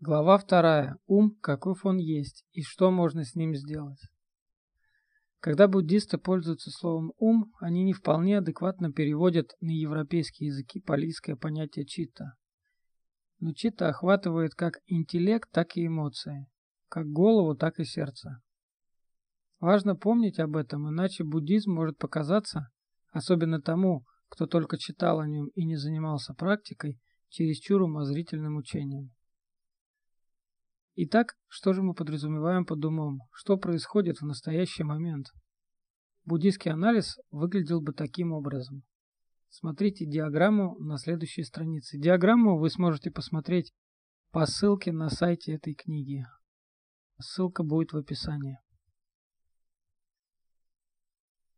Глава вторая. Ум, каков он есть, и что можно с ним сделать. Когда буддисты пользуются словом «ум», они не вполне адекватно переводят на европейские языки палийское понятие чита. Но чита охватывает как интеллект, так и эмоции, как голову, так и сердце. Важно помнить об этом, иначе буддизм может показаться, особенно тому, кто только читал о нем и не занимался практикой, чересчур умозрительным учением. Итак, что же мы подразумеваем под умом? Что происходит в настоящий момент? Буддийский анализ выглядел бы таким образом. Смотрите диаграмму на следующей странице. Диаграмму вы сможете посмотреть по ссылке на сайте этой книги. Ссылка будет в описании.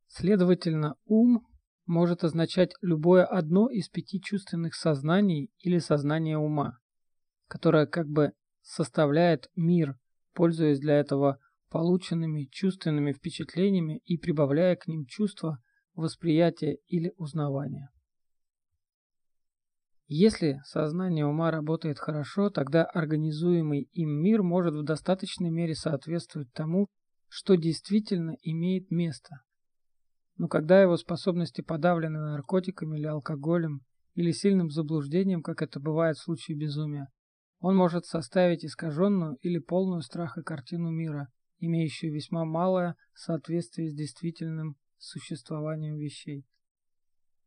Следовательно, ум может означать любое одно из пяти чувственных сознаний или сознания ума, которое как бы составляет мир, пользуясь для этого полученными чувственными впечатлениями и прибавляя к ним чувства восприятия или узнавания. Если сознание ума работает хорошо, тогда организуемый им мир может в достаточной мере соответствовать тому, что действительно имеет место. Но когда его способности подавлены наркотиками или алкоголем, или сильным заблуждением, как это бывает в случае безумия, он может составить искаженную или полную страха картину мира, имеющую весьма малое соответствие с действительным существованием вещей.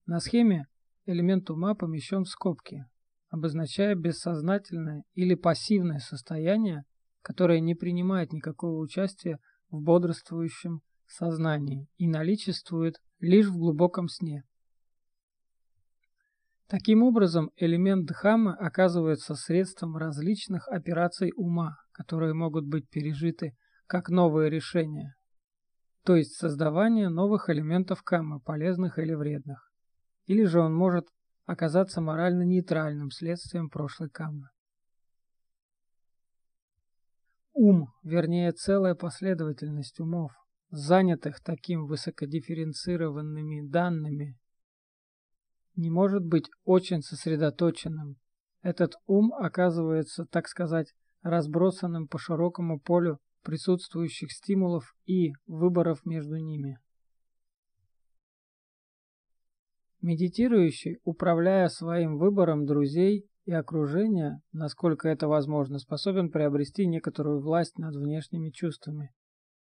На схеме элемент ума помещен в скобки, обозначая бессознательное или пассивное состояние, которое не принимает никакого участия в бодрствующем сознании и наличествует лишь в глубоком сне. Таким образом, элемент Дхаммы оказывается средством различных операций ума, которые могут быть пережиты как новые решения, то есть создавание новых элементов каммы, полезных или вредных. Или же он может оказаться морально нейтральным следствием прошлой каммы. Ум, вернее целая последовательность умов, занятых таким высокодифференцированными данными не может быть очень сосредоточенным. Этот ум оказывается, так сказать, разбросанным по широкому полю присутствующих стимулов и выборов между ними. Медитирующий, управляя своим выбором друзей и окружения, насколько это возможно, способен приобрести некоторую власть над внешними чувствами,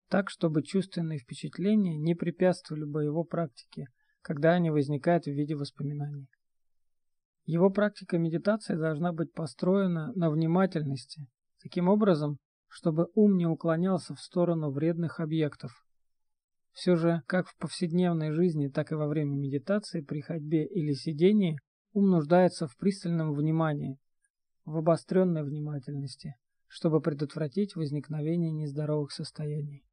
так, чтобы чувственные впечатления не препятствовали бы его практике – когда они возникают в виде воспоминаний. Его практика медитации должна быть построена на внимательности, таким образом, чтобы ум не уклонялся в сторону вредных объектов. Все же, как в повседневной жизни, так и во время медитации, при ходьбе или сидении, ум нуждается в пристальном внимании, в обостренной внимательности, чтобы предотвратить возникновение нездоровых состояний.